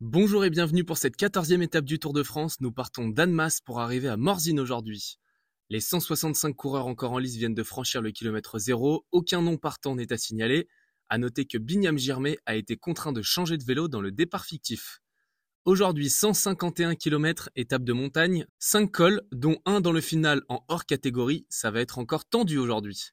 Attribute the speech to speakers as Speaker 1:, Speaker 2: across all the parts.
Speaker 1: Bonjour et bienvenue pour cette quatorzième étape du Tour de France. Nous partons d'Annemasse pour arriver à Morzine aujourd'hui. Les 165 coureurs encore en lice viennent de franchir le kilomètre zéro. Aucun nom partant n'est à signaler. À noter que Binyam Girmay a été contraint de changer de vélo dans le départ fictif. Aujourd'hui, 151 km, étape de montagne, 5 cols, dont un dans le final en hors catégorie. Ça va être encore tendu aujourd'hui.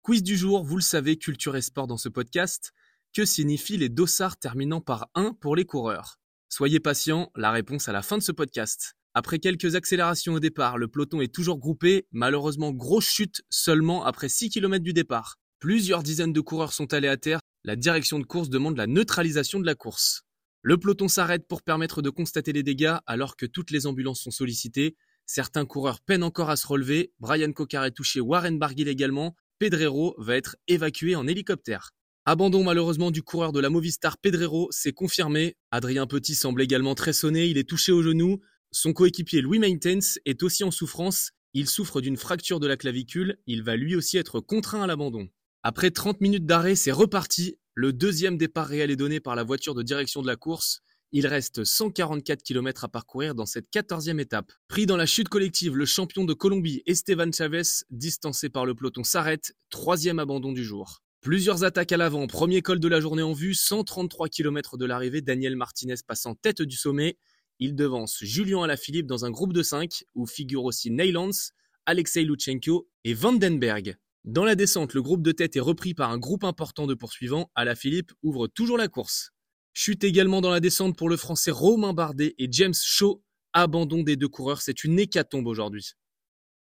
Speaker 1: Quiz du jour, vous le savez, culture et sport dans ce podcast. Que signifient les dossards terminant par 1 pour les coureurs Soyez patients, la réponse à la fin de ce podcast. Après quelques accélérations au départ, le peloton est toujours groupé, malheureusement grosse chute seulement après 6 km du départ. Plusieurs dizaines de coureurs sont allés à terre, la direction de course demande la neutralisation de la course. Le peloton s'arrête pour permettre de constater les dégâts alors que toutes les ambulances sont sollicitées. Certains coureurs peinent encore à se relever, Brian Cocard est touché, Warren Barguil également, Pedrero va être évacué en hélicoptère. Abandon malheureusement du coureur de la Movistar Pedrero, c'est confirmé. Adrien Petit semble également très sonné, il est touché au genou. Son coéquipier Louis Maintenance est aussi en souffrance. Il souffre d'une fracture de la clavicule, il va lui aussi être contraint à l'abandon. Après 30 minutes d'arrêt, c'est reparti. Le deuxième départ réel est donné par la voiture de direction de la course. Il reste 144 km à parcourir dans cette 14e étape. Pris dans la chute collective, le champion de Colombie Esteban Chavez, distancé par le peloton, s'arrête. Troisième abandon du jour. Plusieurs attaques à l'avant. Premier col de la journée en vue. 133 km de l'arrivée. Daniel Martinez passe en tête du sommet. Il devance Julien Alaphilippe dans un groupe de 5 où figurent aussi Neylands, Alexei Lutsenko et Vandenberg. Dans la descente, le groupe de tête est repris par un groupe important de poursuivants. Alaphilippe ouvre toujours la course. Chute également dans la descente pour le français Romain Bardet et James Shaw. Abandon des deux coureurs, c'est une hécatombe aujourd'hui.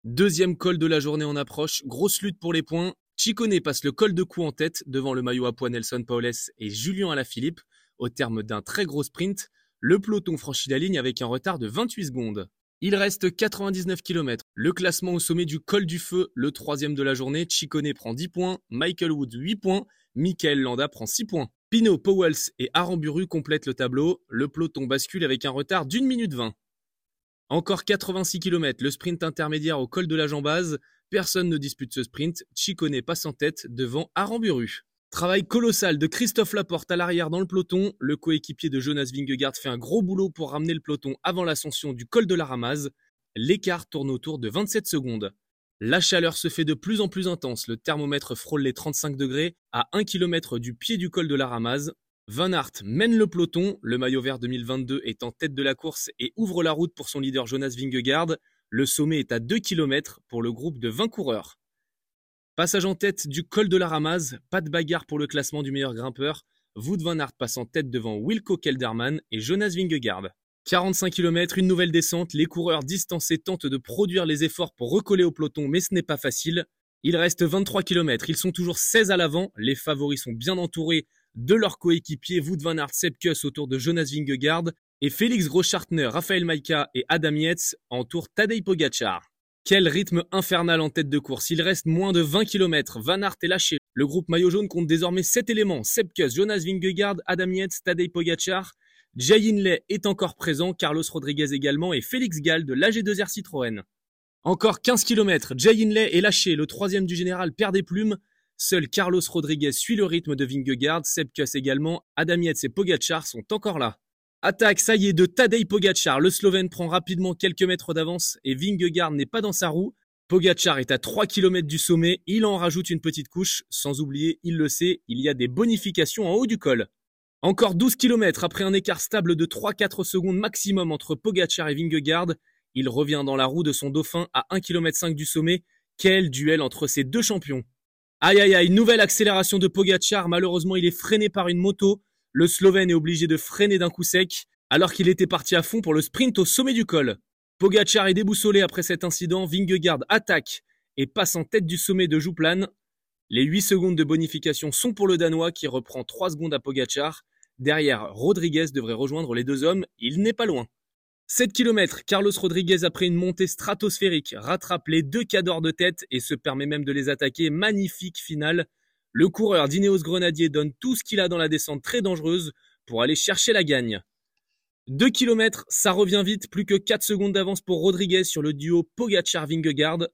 Speaker 1: Deuxième col de la journée en approche, grosse lutte pour les points. Chicone passe le col de cou en tête devant le maillot à poids Nelson Paules et Julien Alaphilippe. Au terme d'un très gros sprint, le peloton franchit la ligne avec un retard de 28 secondes. Il reste 99 km. Le classement au sommet du col du feu, le troisième de la journée, Chicone prend 10 points, Michael Wood 8 points, Michael Landa prend 6 points. Pino, Powells et Aramburu complètent le tableau. Le peloton bascule avec un retard d'une minute 20. Encore 86 km, le sprint intermédiaire au col de la Jambase. Personne ne dispute ce sprint. Chicone passe en tête devant Aramburu. Travail colossal de Christophe Laporte à l'arrière dans le peloton. Le coéquipier de Jonas Vingegaard fait un gros boulot pour ramener le peloton avant l'ascension du col de la Ramaz. L'écart tourne autour de 27 secondes. La chaleur se fait de plus en plus intense, le thermomètre frôle les 35 degrés à 1 km du pied du col de la Ramaz. Van Aert mène le peloton, le maillot vert 2022 est en tête de la course et ouvre la route pour son leader Jonas Vingegaard. Le sommet est à 2 km pour le groupe de 20 coureurs. Passage en tête du col de la Ramaz, pas de bagarre pour le classement du meilleur grimpeur. Wout van Aert passe en tête devant Wilco Kelderman et Jonas Vingegaard. 45 km, une nouvelle descente, les coureurs distancés tentent de produire les efforts pour recoller au peloton, mais ce n'est pas facile. Il reste 23 km, ils sont toujours 16 à l'avant, les favoris sont bien entourés de leurs coéquipiers Wout van Aert, Sepkus autour de Jonas Vingegaard, et Félix Groschartner, Raphaël Maïka et Adam Yates entourent Tadej Pogacar. Quel rythme infernal en tête de course. Il reste moins de 20 km. Van Aert est lâché. Le groupe maillot jaune compte désormais 7 éléments. Sepkus, Jonas Vingegaard, Adam Yates, Tadej Pogacar. Jay Inley est encore présent, Carlos Rodriguez également et Félix Gall de l'AG2R Citroën. Encore 15 km, Jay Inley est lâché, le troisième du général perd des plumes. Seul Carlos Rodriguez suit le rythme de Vingegaard, Sepkus également, Adam Yates et Pogacar sont encore là. Attaque, ça y est, de Tadej Pogacar. Le Slovène prend rapidement quelques mètres d'avance et Vingegaard n'est pas dans sa roue. Pogacar est à 3 km du sommet, il en rajoute une petite couche, sans oublier, il le sait, il y a des bonifications en haut du col. Encore 12 km après un écart stable de 3-4 secondes maximum entre Pogacar et Vingegaard, il revient dans la roue de son dauphin à 1 km du sommet. Quel duel entre ces deux champions. Aïe aïe aïe, nouvelle accélération de Pogacar, malheureusement il est freiné par une moto. Le Slovène est obligé de freiner d'un coup sec, alors qu'il était parti à fond pour le sprint au sommet du col. Pogacar est déboussolé après cet incident, Vingegaard attaque et passe en tête du sommet de Jouplan. Les 8 secondes de bonification sont pour le Danois qui reprend 3 secondes à Pogacar. Derrière, Rodriguez devrait rejoindre les deux hommes, il n'est pas loin. 7 km, Carlos Rodriguez après une montée stratosphérique rattrape les deux cadors de tête et se permet même de les attaquer. Magnifique finale. Le coureur d'Ineos Grenadier donne tout ce qu'il a dans la descente très dangereuse pour aller chercher la gagne. 2 km, ça revient vite, plus que 4 secondes d'avance pour Rodriguez sur le duo Pogacar-Vingegaard.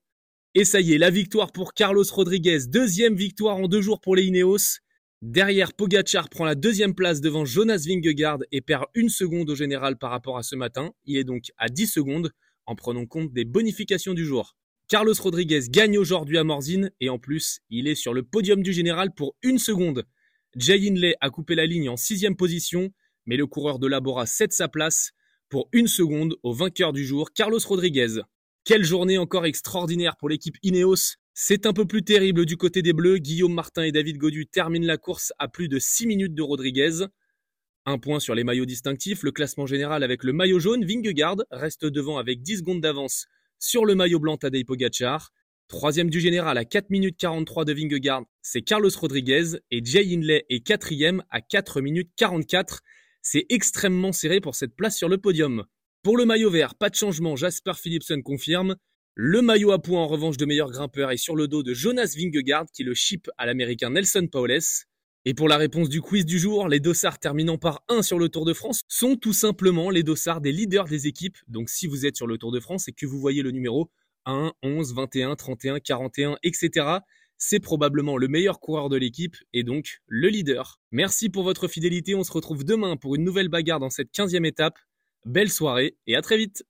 Speaker 1: Et ça y est, la victoire pour Carlos Rodriguez, deuxième victoire en deux jours pour les Ineos. Derrière, Pogachar prend la deuxième place devant Jonas Vingegaard et perd une seconde au général par rapport à ce matin. Il est donc à 10 secondes en prenant compte des bonifications du jour. Carlos Rodriguez gagne aujourd'hui à Morzine et en plus, il est sur le podium du général pour une seconde. Jay Hindley a coupé la ligne en sixième position, mais le coureur de Labora cède sa place pour une seconde au vainqueur du jour, Carlos Rodriguez. Quelle journée encore extraordinaire pour l'équipe Ineos. C'est un peu plus terrible du côté des Bleus. Guillaume Martin et David Godu terminent la course à plus de 6 minutes de Rodriguez. Un point sur les maillots distinctifs. Le classement général avec le maillot jaune, Vingegaard reste devant avec 10 secondes d'avance sur le maillot blanc Tadej Pogacar. Troisième du général à 4 minutes 43 de Vingegaard, c'est Carlos Rodriguez et Jay Hindley est quatrième à 4 minutes 44. C'est extrêmement serré pour cette place sur le podium. Pour le maillot vert, pas de changement, Jasper Philipsen confirme. Le maillot à points en revanche de meilleur grimpeur est sur le dos de Jonas Vingegaard qui le chip à l'américain Nelson Paules. Et pour la réponse du quiz du jour, les dossards terminant par 1 sur le Tour de France sont tout simplement les dossards des leaders des équipes. Donc si vous êtes sur le Tour de France et que vous voyez le numéro 1, 11, 21, 31, 41, etc. C'est probablement le meilleur coureur de l'équipe et donc le leader. Merci pour votre fidélité, on se retrouve demain pour une nouvelle bagarre dans cette 15e étape. Belle soirée et à très vite